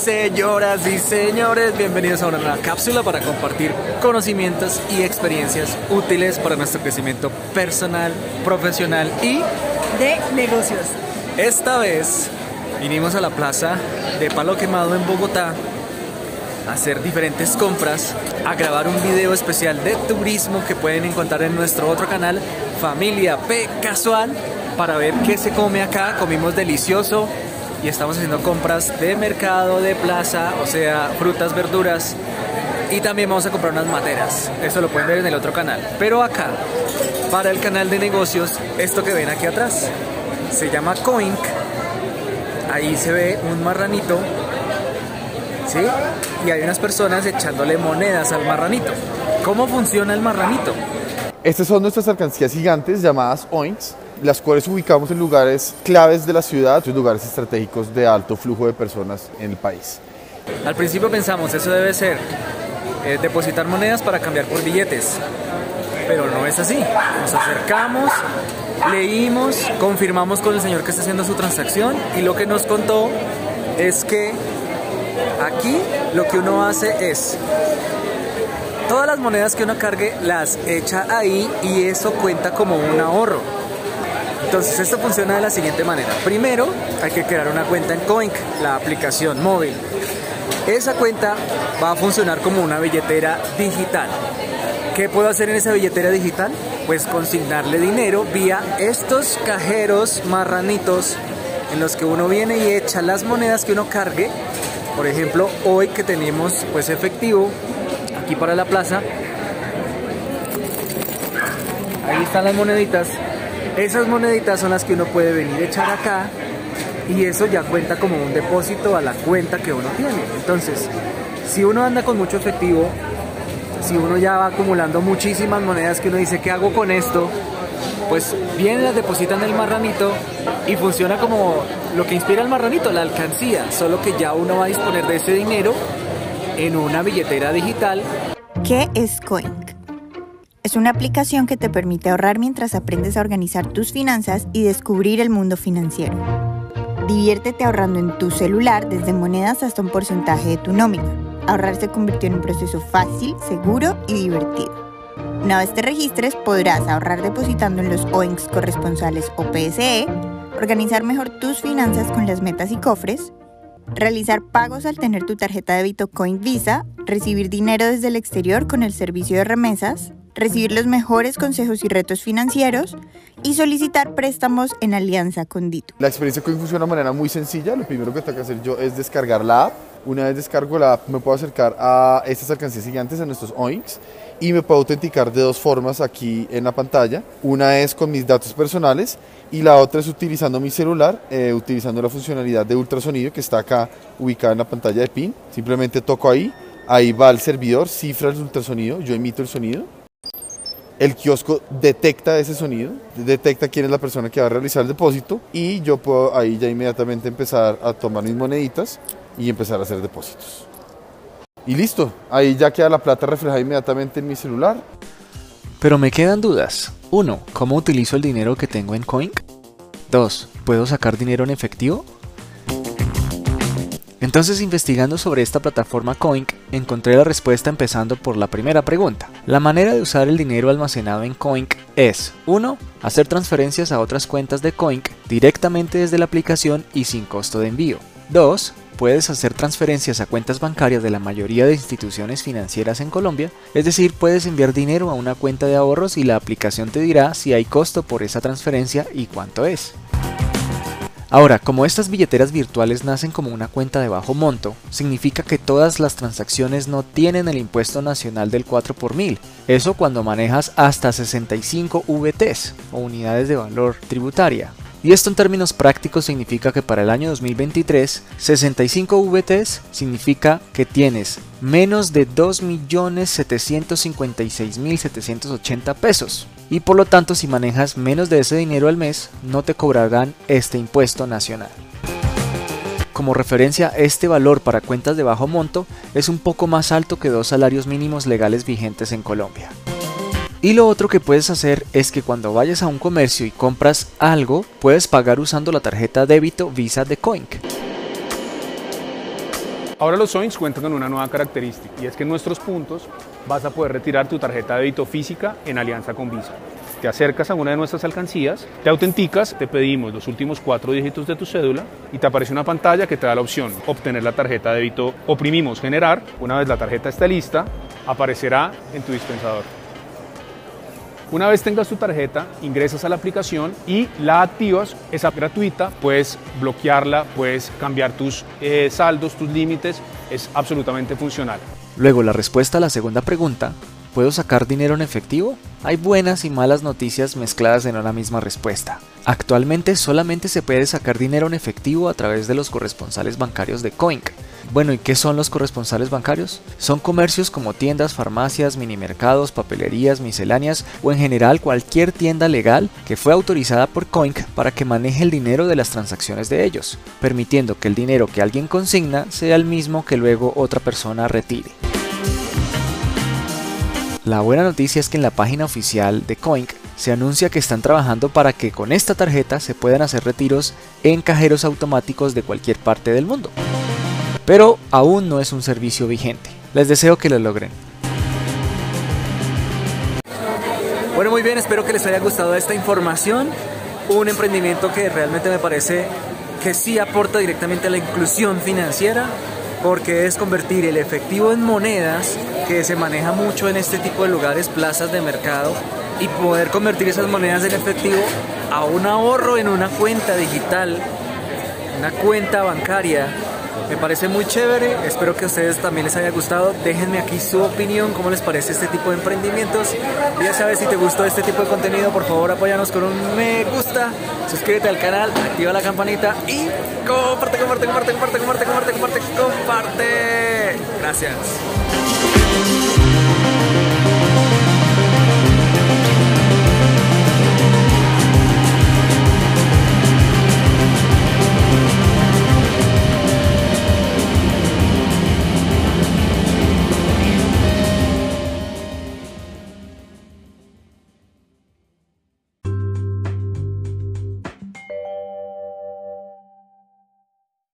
Señoras y señores, bienvenidos a una nueva cápsula para compartir conocimientos y experiencias útiles para nuestro crecimiento personal, profesional y de negocios. Esta vez vinimos a la plaza de Palo Quemado en Bogotá a hacer diferentes compras, a grabar un video especial de turismo que pueden encontrar en nuestro otro canal, Familia P Casual, para ver qué se come acá. Comimos delicioso, y estamos haciendo compras de mercado, de plaza, o sea, frutas, verduras. Y también vamos a comprar unas materas. Eso lo pueden ver en el otro canal. Pero acá, para el canal de negocios, esto que ven aquí atrás, se llama Coink. Ahí se ve un marranito. ¿Sí? Y hay unas personas echándole monedas al marranito. ¿Cómo funciona el marranito? Estas son nuestras alcancías gigantes llamadas Oinks las cuales ubicamos en lugares claves de la ciudad, lugares estratégicos de alto flujo de personas en el país. Al principio pensamos, eso debe ser eh, depositar monedas para cambiar por billetes, pero no es así. Nos acercamos, leímos, confirmamos con el señor que está haciendo su transacción y lo que nos contó es que aquí lo que uno hace es todas las monedas que uno cargue las echa ahí y eso cuenta como un ahorro. Entonces esto funciona de la siguiente manera. Primero hay que crear una cuenta en Coink, la aplicación móvil. Esa cuenta va a funcionar como una billetera digital. ¿Qué puedo hacer en esa billetera digital? Pues consignarle dinero vía estos cajeros marranitos en los que uno viene y echa las monedas que uno cargue. Por ejemplo, hoy que tenemos pues efectivo aquí para la plaza. Ahí están las moneditas esas moneditas son las que uno puede venir a echar acá y eso ya cuenta como un depósito a la cuenta que uno tiene. Entonces, si uno anda con mucho efectivo, si uno ya va acumulando muchísimas monedas que uno dice, ¿qué hago con esto? Pues bien las depositan en el marranito y funciona como lo que inspira el marranito, la alcancía, solo que ya uno va a disponer de ese dinero en una billetera digital. ¿Qué es Coin? Es una aplicación que te permite ahorrar mientras aprendes a organizar tus finanzas y descubrir el mundo financiero. Diviértete ahorrando en tu celular desde monedas hasta un porcentaje de tu nómina. Ahorrar se convirtió en un proceso fácil, seguro y divertido. Una vez te registres, podrás ahorrar depositando en los OINCs corresponsales o PSE, organizar mejor tus finanzas con las metas y cofres, realizar pagos al tener tu tarjeta de débito Coin Visa, recibir dinero desde el exterior con el servicio de remesas, recibir los mejores consejos y retos financieros y solicitar préstamos en alianza con Dito. La experiencia Coin funciona de manera muy sencilla. Lo primero que tengo que hacer yo es descargar la app. Una vez descargo la app, me puedo acercar a estas alcancías gigantes, a nuestros OINCs, y me puedo autenticar de dos formas aquí en la pantalla. Una es con mis datos personales y la otra es utilizando mi celular, eh, utilizando la funcionalidad de ultrasonido que está acá ubicada en la pantalla de PIN. Simplemente toco ahí, ahí va el servidor, cifra el ultrasonido, yo emito el sonido el kiosco detecta ese sonido, detecta quién es la persona que va a realizar el depósito y yo puedo ahí ya inmediatamente empezar a tomar mis moneditas y empezar a hacer depósitos. Y listo, ahí ya queda la plata reflejada inmediatamente en mi celular. Pero me quedan dudas. 1. ¿Cómo utilizo el dinero que tengo en Coin? 2. ¿Puedo sacar dinero en efectivo? Entonces investigando sobre esta plataforma Coink, encontré la respuesta empezando por la primera pregunta. La manera de usar el dinero almacenado en Coink es 1. Hacer transferencias a otras cuentas de Coink directamente desde la aplicación y sin costo de envío. 2. Puedes hacer transferencias a cuentas bancarias de la mayoría de instituciones financieras en Colombia, es decir, puedes enviar dinero a una cuenta de ahorros y la aplicación te dirá si hay costo por esa transferencia y cuánto es. Ahora, como estas billeteras virtuales nacen como una cuenta de bajo monto, significa que todas las transacciones no tienen el impuesto nacional del 4 por mil. Eso cuando manejas hasta 65 VTs o unidades de valor tributaria. Y esto en términos prácticos significa que para el año 2023, 65 VTs significa que tienes menos de 2.756.780 pesos. Y por lo tanto, si manejas menos de ese dinero al mes, no te cobrarán este impuesto nacional. Como referencia, este valor para cuentas de bajo monto es un poco más alto que dos salarios mínimos legales vigentes en Colombia. Y lo otro que puedes hacer es que cuando vayas a un comercio y compras algo, puedes pagar usando la tarjeta débito Visa de Coink. Ahora los Zoinks cuentan con una nueva característica y es que en nuestros puntos vas a poder retirar tu tarjeta de débito física en alianza con Visa. Te acercas a una de nuestras alcancías, te autenticas, te pedimos los últimos cuatro dígitos de tu cédula y te aparece una pantalla que te da la opción obtener la tarjeta de débito. Oprimimos generar, una vez la tarjeta está lista, aparecerá en tu dispensador. Una vez tengas tu tarjeta, ingresas a la aplicación y la activas, es gratuita, puedes bloquearla, puedes cambiar tus eh, saldos, tus límites, es absolutamente funcional. Luego la respuesta a la segunda pregunta, ¿puedo sacar dinero en efectivo? Hay buenas y malas noticias mezcladas en una misma respuesta. Actualmente solamente se puede sacar dinero en efectivo a través de los corresponsales bancarios de Coink, bueno, ¿y qué son los corresponsales bancarios? Son comercios como tiendas, farmacias, minimercados, papelerías, misceláneas o en general cualquier tienda legal que fue autorizada por Coink para que maneje el dinero de las transacciones de ellos, permitiendo que el dinero que alguien consigna sea el mismo que luego otra persona retire. La buena noticia es que en la página oficial de Coink se anuncia que están trabajando para que con esta tarjeta se puedan hacer retiros en cajeros automáticos de cualquier parte del mundo pero aún no es un servicio vigente. Les deseo que lo logren. Bueno, muy bien, espero que les haya gustado esta información. Un emprendimiento que realmente me parece que sí aporta directamente a la inclusión financiera, porque es convertir el efectivo en monedas, que se maneja mucho en este tipo de lugares, plazas de mercado, y poder convertir esas monedas en efectivo a un ahorro en una cuenta digital, una cuenta bancaria me parece muy chévere, espero que a ustedes también les haya gustado. Déjenme aquí su opinión, cómo les parece este tipo de emprendimientos. Ya sabes, si te gustó este tipo de contenido, por favor apóyanos con un me gusta, suscríbete al canal, activa la campanita y comparte, comparte, comparte, comparte, comparte, comparte, comparte, comparte. Gracias.